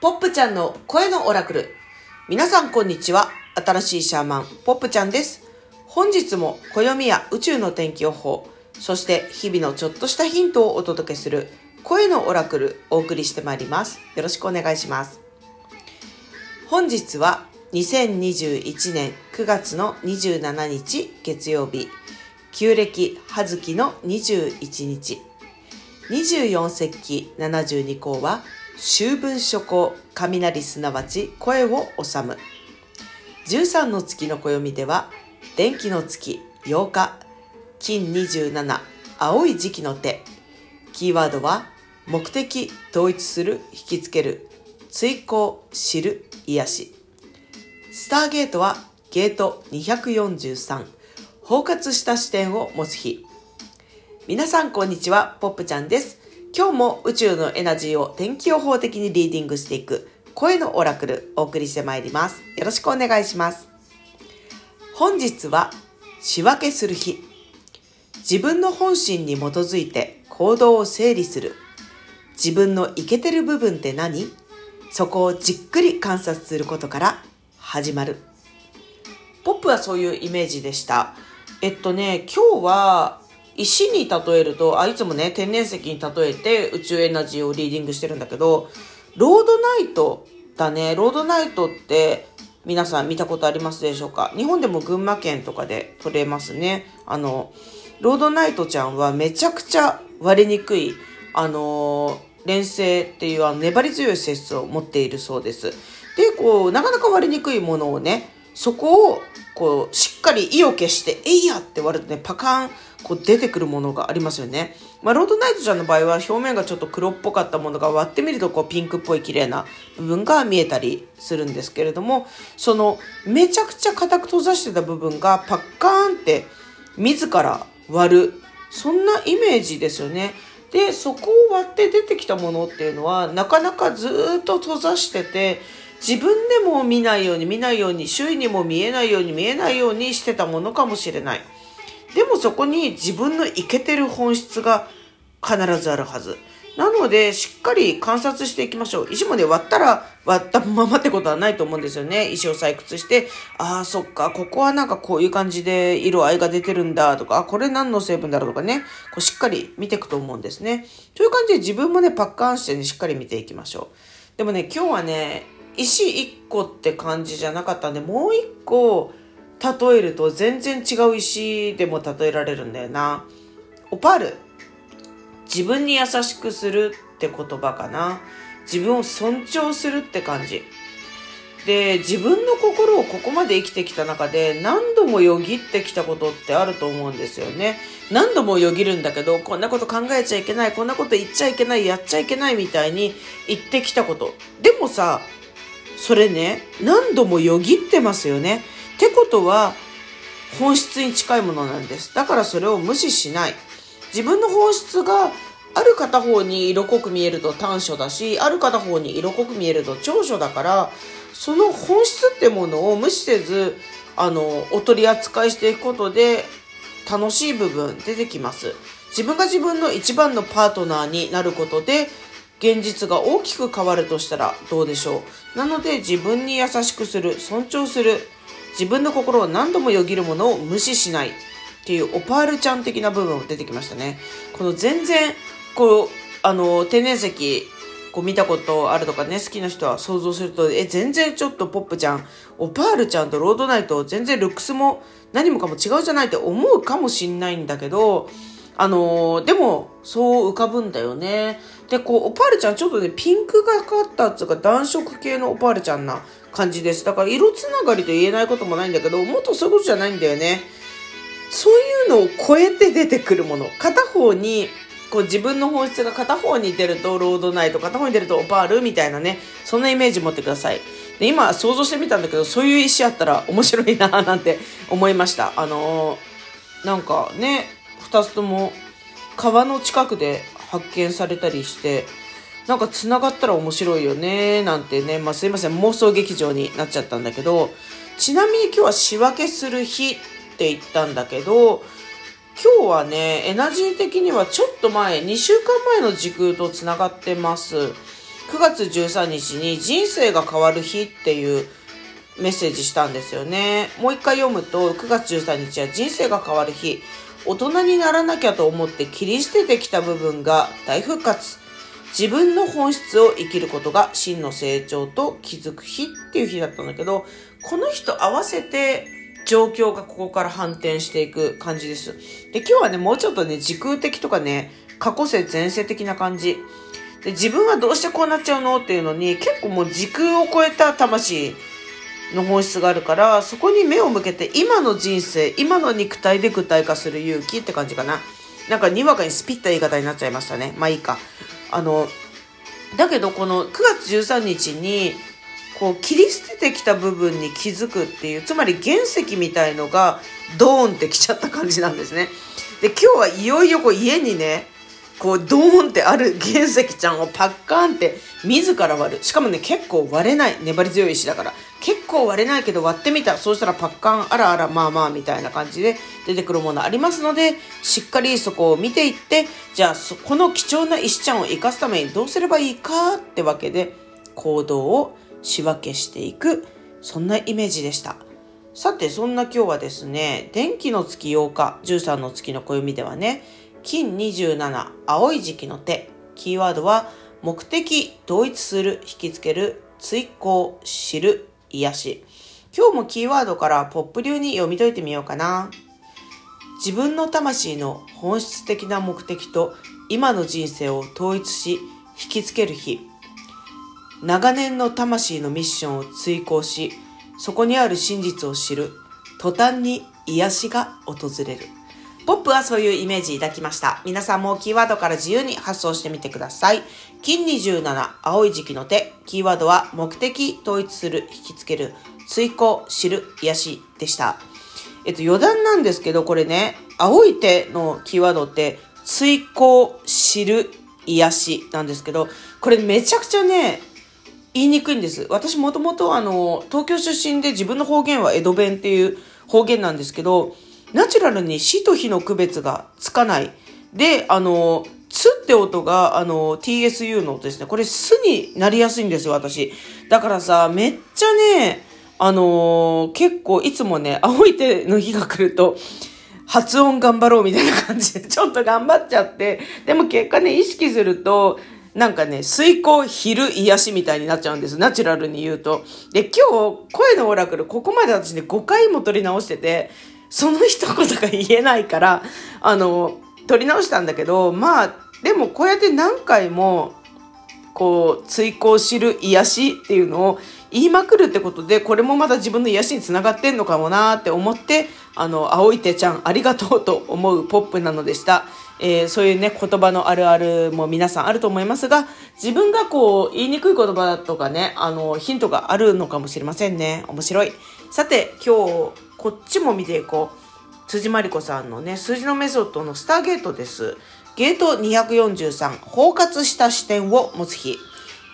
ポップちゃんの声のオラクル。皆さんこんにちは。新しいシャーマン、ポップちゃんです。本日も暦や宇宙の天気予報、そして日々のちょっとしたヒントをお届けする声のオラクルお送りしてまいります。よろしくお願いします。本日は2021年9月の27日月曜日、旧暦葉月の21日。24節気72項は秋分初項雷すなわち声を収む。13の月の暦では電気の月8日。金27青い時期の手。キーワードは目的統一する引きつける。追行知る癒し。スターゲートはゲート243包括した視点を持つ日。皆さんこんにちは、ポップちゃんです。今日も宇宙のエナジーを天気予報的にリーディングしていく声のオラクルお送りしてまいります。よろしくお願いします。本日は仕分けする日。自分の本心に基づいて行動を整理する。自分のイケてる部分って何？そこをじっくり観察することから始まる。ポップはそういうイメージでした。えっとね、今日は石に例えると、あ、いつもね、天然石に例えて宇宙エナジーをリーディングしてるんだけど、ロードナイトだね。ロードナイトって皆さん見たことありますでしょうか？日本でも群馬県とかで取れますね。あの、ロードナイトちゃんはめちゃくちゃ割れにくい、あの連星っていうあの粘り強い性質を持っているそうです。で、こう、なかなか割れにくいものをね、そこをこうしっかり意を決して、えいやって割るとね、パカーンこう出てくるものがありますよね。まあ、ロードナイトちゃんの場合は表面がちょっと黒っぽかったものが割ってみるとこうピンクっぽい綺麗な部分が見えたりするんですけれども、そのめちゃくちゃ固く閉ざしてた部分がパッカーンって自ら割る。そんなイメージですよね。で、そこを割って出てきたものっていうのはなかなかずっと閉ざしてて、自分でも見ないように見ないように周囲にも見えないように見えないようにしてたものかもしれない。でもそこに自分のイケてる本質が必ずあるはず。なのでしっかり観察していきましょう。石もね割ったら割ったままってことはないと思うんですよね。石を採掘してああそっかここはなんかこういう感じで色合いが出てるんだとかあこれ何の成分だろうとかね。こうしっかり見ていくと思うんですね。という感じで自分もねパッカーンしてねしっかり見ていきましょう。でもね今日はね石1個って感じじゃなかったんでもう1個例えると全然違う石でも例えられるんだよな。オパール。自分に優しくするって言葉かな。自分を尊重するって感じ。で自分の心をここまで生きてきた中で何度もよぎってきたことってあると思うんですよね。何度もよぎるんだけどこんなこと考えちゃいけないこんなこと言っちゃいけないやっちゃいけないみたいに言ってきたこと。でもさそれね、何度もよぎってますよね。ってことは、本質に近いものなんです。だからそれを無視しない。自分の本質がある片方に色濃く見えると短所だし、ある片方に色濃く見えると長所だから、その本質ってものを無視せず、あの、お取り扱いしていくことで、楽しい部分出てきます。自分が自分の一番のパートナーになることで、現実が大きく変わるとしたらどうでしょう？なので自分に優しくする尊重する。自分の心を何度もよぎるものを無視しない。っていうオパールちゃん的な部分も出てきましたね。この全然こうあの天然石こう見たことあるとかね好きな人は想像するとえ全然ちょっとポップちゃんオパールちゃんとロードナイト全然ルックスも何もかも違うじゃないって思うかもしんないんだけどあのー、でも、そう浮かぶんだよね。で、こう、オパールちゃん、ちょっとね、ピンクがかったっていうか、暖色系のオパールちゃんな感じです。だから、色つながりと言えないこともないんだけど、もっとそういうことじゃないんだよね。そういうのを超えて出てくるもの。片方に、こう、自分の本質が片方に出ると、ロードナイト、片方に出ると、オパールみたいなね、そんなイメージ持ってください。で、今、想像してみたんだけど、そういう石あったら面白いなぁなんて思いました。あのー、なんかね、2つとも川の近くで発見されたりしてなんか繋がったら面白いよねなんてね、まあ、すいません妄想劇場になっちゃったんだけどちなみに今日は仕分けする日って言ったんだけど今日はねエナジー的にはちょっと前2週間前の時空と繋がってます9月13日に人生が変わる日っていうメッセージしたんですよね。もう一回読むと、9月13日は人生が変わる日。大人にならなきゃと思って切り捨ててきた部分が大復活。自分の本質を生きることが真の成長と気づく日っていう日だったんだけど、この日と合わせて状況がここから反転していく感じです。で、今日はね、もうちょっとね、時空的とかね、過去世前世的な感じ。で、自分はどうしてこうなっちゃうの？っていうのに、結構もう時空を超えた魂の本質があるから、そこに目を向けて、今の人生、今の肉体で具体化する勇気って感じかな。なんかにわかにスピッた言い方になっちゃいましたね。まあいいか。あの、だけどこの9月13日に、こう切り捨ててきた部分に気づくっていう、つまり原石みたいのがドーンってきちゃった感じなんですね。で、今日はいよいよこう家にね、こうドーンってある原石ちゃんをパッカーンって自ら割る。しかもね、結構割れない。粘り強い石だから。結構割れないけど割ってみた。そうしたらパッカーン、あらあら、まあまあみたいな感じで出てくるものありますので、しっかりそこを見ていって、じゃあこの貴重な石ちゃんを生かすためにどうすればいいかってわけで、行動を仕分けしていく。そんなイメージでした。さて、そんな今日はですね、電気の月8日、13の月の暦ではね、金27、青い時期の手、キーワードは、目的、統一する、引きつける、追考、知る、癒し。今日もキーワードからポップ流に読み解いてみようかな。自分の魂の本質的な目的と今の人生を統一し、引きつける日。長年の魂のミッションを追考し、そこにある真実を知る。途端に癒しが訪れる。ポップはそういうイメージ抱きました。皆さんもキーワードから自由に発想してみてください。金27、青い時期の手。キーワードは目的、統一する、引きつける、追考、知る、癒しでした。えっと、余談なんですけど、これね、青い手のキーワードって、追考、知る、癒しなんですけど、これめちゃくちゃね、言いにくいんです。私もともとあの、東京出身で自分の方言は江戸弁っていう方言なんですけど、ナチュラルに死と火の区別がつかない。で、あの、つって音が、あの、TSU の音ですね。これ、すになりやすいんですよ、私。だからさ、めっちゃね、あの、結構いつもね、青い手の日が来ると、発音頑張ろうみたいな感じで、ちょっと頑張っちゃって、でも結果ね、意識すると、なんかね、水耕昼癒しみたいになっちゃうんです。ナチュラルに言うと。で、今日、声のオラクル、ここまで私ね、5回も取り直してて、その一言が言えないから、あの、取り直したんだけど、まあ、でもこうやって何回も、こう、追考知る癒しっていうのを言いまくるってことで、これもまた自分の癒しにつながってんのかもなって思って、あの、青い手ちゃんありがとうと思うポップなのでした。えー、そういうね、言葉のあるあるも皆さんあると思いますが、自分がこう、言いにくい言葉とかね、あの、ヒントがあるのかもしれませんね。面白い。さて、今日、こっちも見ていこう。辻真理子さんのね、数字のメソッドのスターゲートです。ゲート243、包括した視点を持つ日。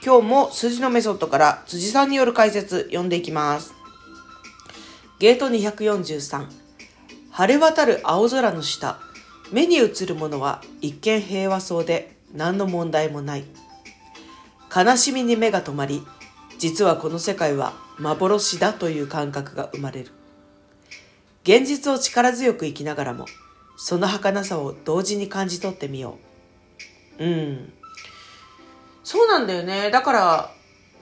今日も数字のメソッドから辻さんによる解説読んでいきます。ゲート243、晴れ渡る青空の下。目に映るものは一見平和そうで何の問題もない。悲しみに目が止まり、実はこの世界は幻だという感覚が生まれる。現実を力強く生きながらも、その儚さを同時に感じ取ってみよう。うん。そうなんだよね。だから、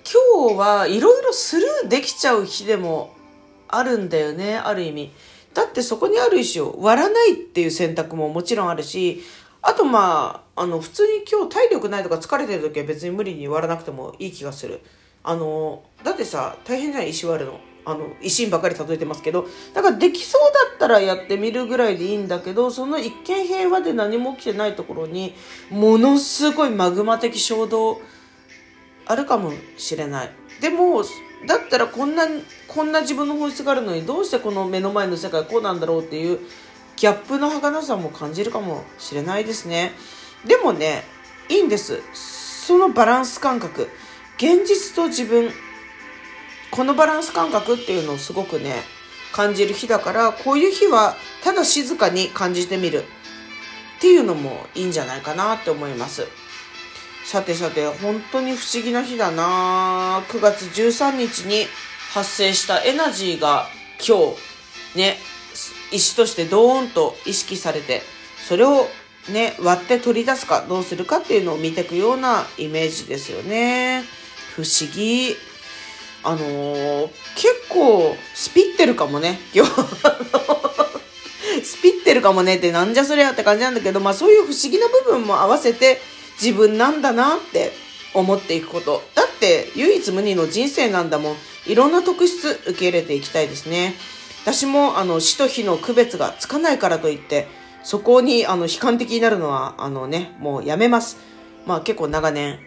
今日はいろいろスルーできちゃう日でもあるんだよね、ある意味。だってそこにある石を割らないっていう選択ももちろんあるし、あとまあ、あの、普通に今日体力ないとか疲れてる時は別に無理に割らなくてもいい気がする。あの、だってさ、大変じゃない石割るの。あの、石ばかり例えてますけど、だからできそうだったらやってみるぐらいでいいんだけど、その一見平和で何も起きてないところに、ものすごいマグマ的衝動、あるかもしれない。でも、だったらこんな、こんな自分の本質があるのにどうしてこの目の前の世界こうなんだろうっていうギャップの儚さも感じるかもしれないですね。でもね、いいんです。そのバランス感覚。現実と自分。このバランス感覚っていうのをすごくね、感じる日だから、こういう日はただ静かに感じてみるっていうのもいいんじゃないかなって思います。さてさて、本当に不思議な日だな9月13日に発生したエナジーが今日、ね、石としてドーンと意識されて、それをね、割って取り出すかどうするかっていうのを見ていくようなイメージですよね。不思議。あのー、結構スピってるかもね、今日。スピってるかもねってなんじゃそりゃって感じなんだけど、まあそういう不思議な部分も合わせて自分なんだなって思っていくこと。だって唯一無二の人生なんだもん。いろんな特質受け入れていきたいですね。私もあの死と火の区別がつかないからといって、そこにあの悲観的になるのはあのね、もうやめます。まあ結構長年、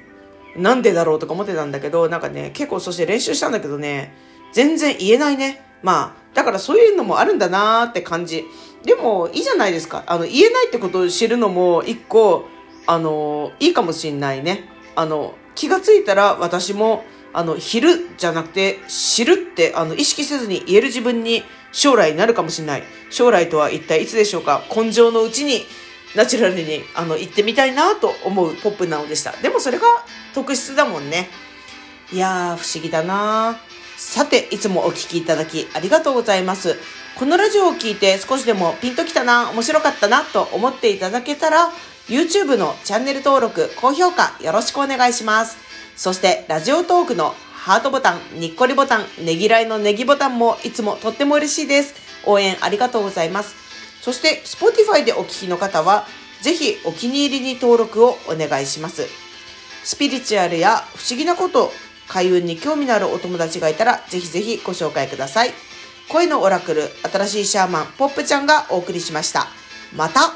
なんでだろうとか思ってたんだけど、なんかね、結構そして練習したんだけどね、全然言えないね。まあ、だからそういうのもあるんだなーって感じ。でも、いいじゃないですか。あの、言えないってことを知るのも一個、あの、いいかもしんないね。あの、気がついたら私も、あの、昼じゃなくて知るって、あの、意識せずに言える自分に将来になるかもしれない。将来とは一体いつでしょうか根性のうちに、ナチュラルに、あの、行ってみたいなと思うポップなのでした。でもそれが特質だもんね。いやー、不思議だなさて、いつもお聴きいただきありがとうございます。このラジオを聞いて少しでもピンときたな、面白かったなと思っていただけたら、YouTube のチャンネル登録、高評価よろしくお願いします。そして、ラジオトークのハートボタン、にっこりボタン、ねぎらいのネギボタンもいつもとっても嬉しいです。応援ありがとうございます。そして、Spotify でお聞きの方は、ぜひお気に入りに登録をお願いします。スピリチュアルや不思議なこと、開運に興味のあるお友達がいたら、ぜひぜひご紹介ください。声のオラクル、新しいシャーマン、ポップちゃんがお送りしました。また